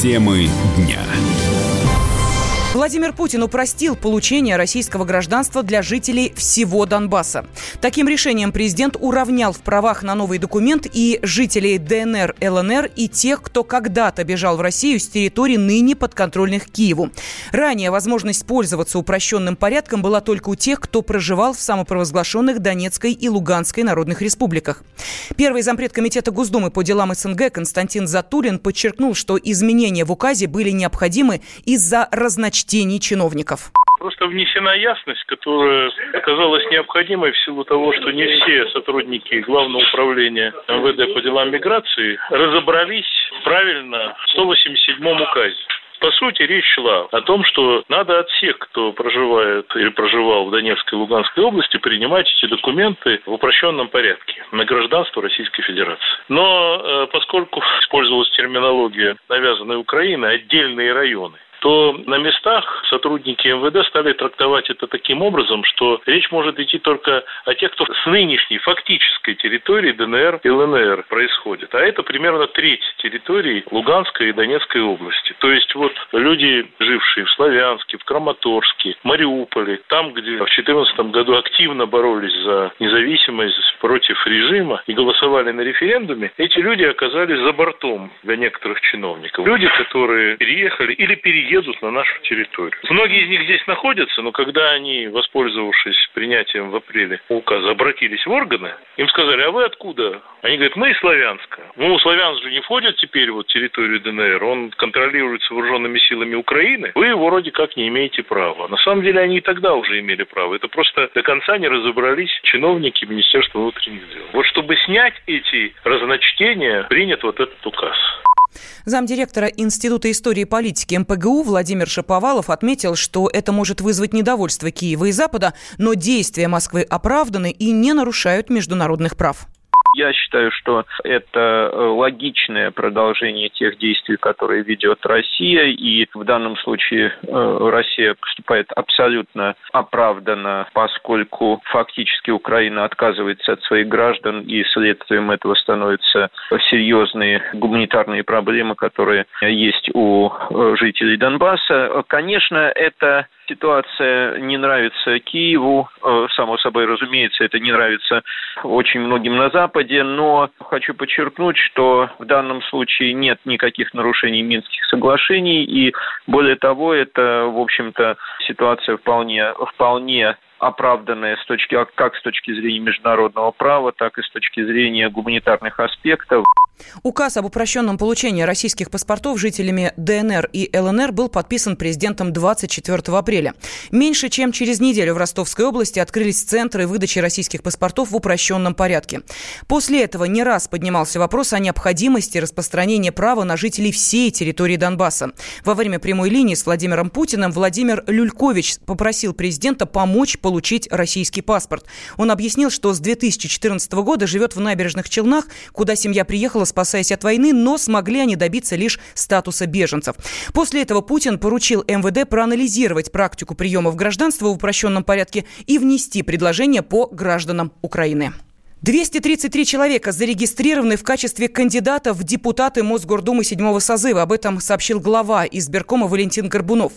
Темы дня. Владимир Путин упростил получение российского гражданства для жителей всего Донбасса. Таким решением президент уравнял в правах на новый документ и жителей ДНР, ЛНР, и тех, кто когда-то бежал в Россию с территорий ныне подконтрольных Киеву. Ранее возможность пользоваться упрощенным порядком была только у тех, кто проживал в самопровозглашенных Донецкой и Луганской народных республиках. Первый зампред Комитета Госдумы по делам СНГ Константин Затулин подчеркнул, что изменения в указе были необходимы из-за разночтения чтений чиновников просто внесена ясность, которая оказалась необходимой в силу того, что не все сотрудники Главного управления МВД по делам миграции разобрались правильно в 187 указе. По сути, речь шла о том, что надо от всех, кто проживает или проживал в Донецкой и Луганской области, принимать эти документы в упрощенном порядке на гражданство Российской Федерации. Но э, поскольку использовалась терминология, навязанная Украиной, отдельные районы, то на местах сотрудники МВД стали трактовать это таким образом, что речь может идти только о тех, кто с нынешней фактической территории ДНР и ЛНР происходит. А это примерно треть территории Луганской и Донецкой области. То есть вот люди, жившие в Славянске, в Краматорске, Мариуполе, там, где в 2014 году активно боролись за независимость против режима и голосовали на референдуме, эти люди оказались за бортом для некоторых чиновников. Люди, которые переехали или переехали едут на нашу территорию. Многие из них здесь находятся, но когда они, воспользовавшись принятием в апреле указа, обратились в органы, им сказали, а вы откуда? Они говорят, мы из Славянска. Ну, Славянск же не входит теперь вот территорию ДНР, он контролируется вооруженными силами Украины, вы его вроде как не имеете права. На самом деле они и тогда уже имели право. Это просто до конца не разобрались чиновники Министерства внутренних дел. Вот чтобы снять эти разночтения, принят вот этот указ. Замдиректора Института истории и политики МПГУ Владимир Шаповалов отметил, что это может вызвать недовольство Киева и Запада, но действия Москвы оправданы и не нарушают международных прав. Я считаю, что это э, логичное продолжение тех действий, которые ведет Россия, и в данном случае э, Россия поступает абсолютно оправданно, поскольку фактически Украина отказывается от своих граждан, и следствием этого становятся серьезные гуманитарные проблемы, которые есть у э, жителей Донбасса. Конечно, это ситуация не нравится Киеву, э, само собой разумеется, это не нравится очень многим на Западе, но хочу подчеркнуть, что в данном случае нет никаких нарушений Минских соглашений, и более того, это, в общем-то, ситуация вполне, вполне оправданная с точки, как с точки зрения международного права, так и с точки зрения гуманитарных аспектов. Указ об упрощенном получении российских паспортов жителями ДНР и ЛНР был подписан президентом 24 апреля. Меньше чем через неделю в Ростовской области открылись центры выдачи российских паспортов в упрощенном порядке. После этого не раз поднимался вопрос о необходимости распространения права на жителей всей территории Донбасса. Во время прямой линии с Владимиром Путиным Владимир Люлькович попросил президента помочь получить российский паспорт. Он объяснил, что с 2014 года живет в набережных Челнах, куда семья приехала спасаясь от войны, но смогли они добиться лишь статуса беженцев. После этого Путин поручил МВД проанализировать практику приемов гражданства в упрощенном порядке и внести предложение по гражданам Украины. 233 человека зарегистрированы в качестве кандидатов в депутаты Мосгордумы седьмого созыва. Об этом сообщил глава избиркома Валентин Горбунов.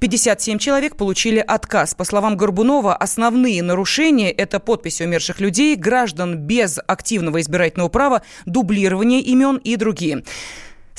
57 человек получили отказ. По словам Горбунова, основные нарушения – это подписи умерших людей, граждан без активного избирательного права, дублирование имен и другие.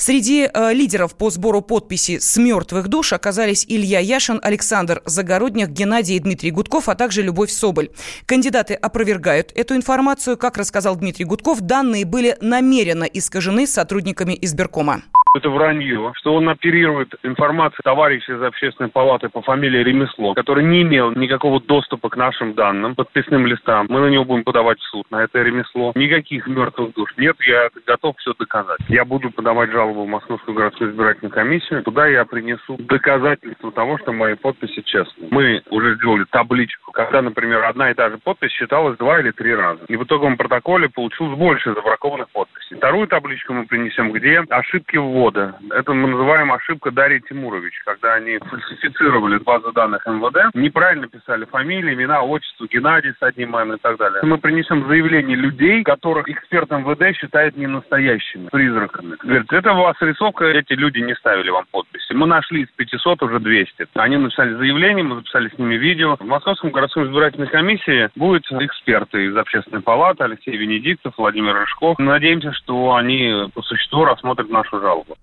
Среди э, лидеров по сбору подписи с мертвых душ оказались Илья Яшин, Александр Загородних, Геннадий и Дмитрий Гудков, а также Любовь Соболь. Кандидаты опровергают эту информацию. Как рассказал Дмитрий Гудков, данные были намеренно искажены сотрудниками избиркома это вранье, что он оперирует информацией товарища из общественной палаты по фамилии Ремесло, который не имел никакого доступа к нашим данным, подписным листам. Мы на него будем подавать в суд, на это ремесло. Никаких мертвых душ нет, я готов все доказать. Я буду подавать жалобу в Московскую городскую избирательную комиссию. Туда я принесу доказательства того, что мои подписи честные. Мы уже сделали табличку, когда, например, одна и та же подпись считалась два или три раза. И в итоговом протоколе получилось больше забракованных подписей. Вторую табличку мы принесем, где ошибки ввода. Это мы называем ошибка Дарьи Тимурович, когда они фальсифицировали базу данных МВД, неправильно писали фамилии, имена, отчество, Геннадий с одним и так далее. Мы принесем заявление людей, которых эксперт МВД считает не настоящими, призраками. Говорит, это была срисовка, эти люди не ставили вам подписи. Мы нашли из 500 уже 200. Они написали заявление, мы записали с ними видео. В Московском городской избирательной комиссии будут эксперты из общественной палаты, Алексей Венедиктов, Владимир Рыжков. Надеемся, что они по существу рассмотрят нашу жалобу.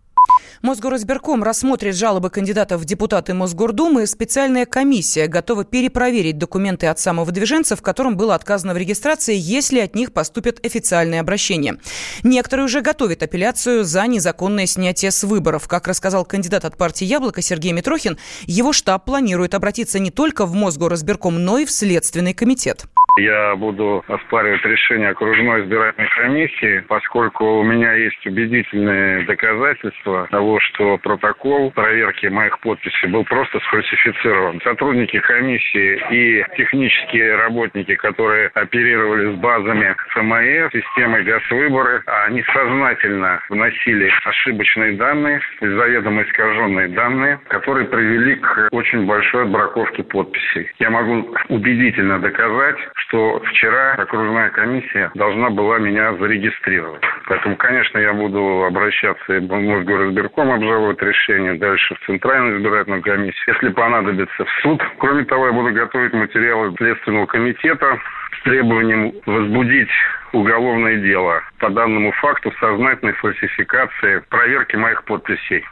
Мосгоризбирком рассмотрит жалобы кандидатов в депутаты Мосгордумы. Специальная комиссия готова перепроверить документы от самого движенца, в котором было отказано в регистрации, если от них поступят официальные обращения. Некоторые уже готовят апелляцию за незаконное снятие с выборов. Как рассказал кандидат от партии «Яблоко» Сергей Митрохин, его штаб планирует обратиться не только в Мосгоризбирком, но и в Следственный комитет. Я буду оспаривать решение окружной избирательной комиссии, поскольку у меня есть убедительные доказательства того, что протокол проверки моих подписей был просто сфальсифицирован. Сотрудники комиссии и технические работники, которые оперировали с базами ФМС, системой газвыборы, они сознательно вносили ошибочные данные, заведомо искаженные данные, которые привели к очень большой отбраковке подписей. Я могу убедительно доказать, что вчера окружная комиссия должна была меня зарегистрировать. Поэтому, конечно, я буду обращаться и в Мосгоризбирком обжаловать решение, дальше в Центральную избирательную комиссию, если понадобится в суд. Кроме того, я буду готовить материалы Следственного комитета с требованием возбудить уголовное дело по данному факту сознательной фальсификации проверки моих подписей.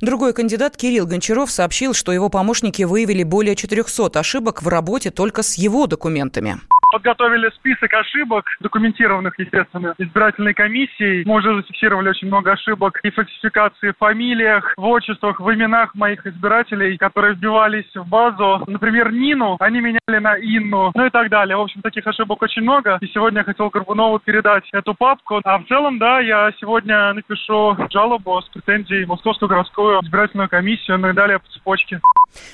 Другой кандидат Кирилл Гончаров сообщил, что его помощники выявили более 400 ошибок в работе только с его документами подготовили список ошибок, документированных, естественно, избирательной комиссией. Мы уже зафиксировали очень много ошибок и фальсификации в фамилиях, в отчествах, в именах моих избирателей, которые вбивались в базу. Например, Нину они меняли на Инну, ну и так далее. В общем, таких ошибок очень много. И сегодня я хотел Горбунову передать эту папку. А в целом, да, я сегодня напишу жалобу с претензией Московскую городскую избирательную комиссию, ну и далее по цепочке.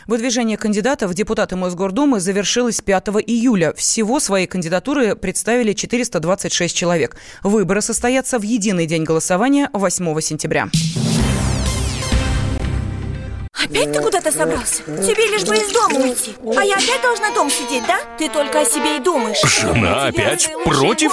Выдвижение кандидатов в депутаты Мосгордумы завершилось 5 июля. Всего свои кандидатуры представили 426 человек. Выборы состоятся в единый день голосования 8 сентября. Опять ты куда-то собрался? Тебе лишь бы из дома уйти А я опять должна дом сидеть, да? Ты только о себе и думаешь Жена опять против?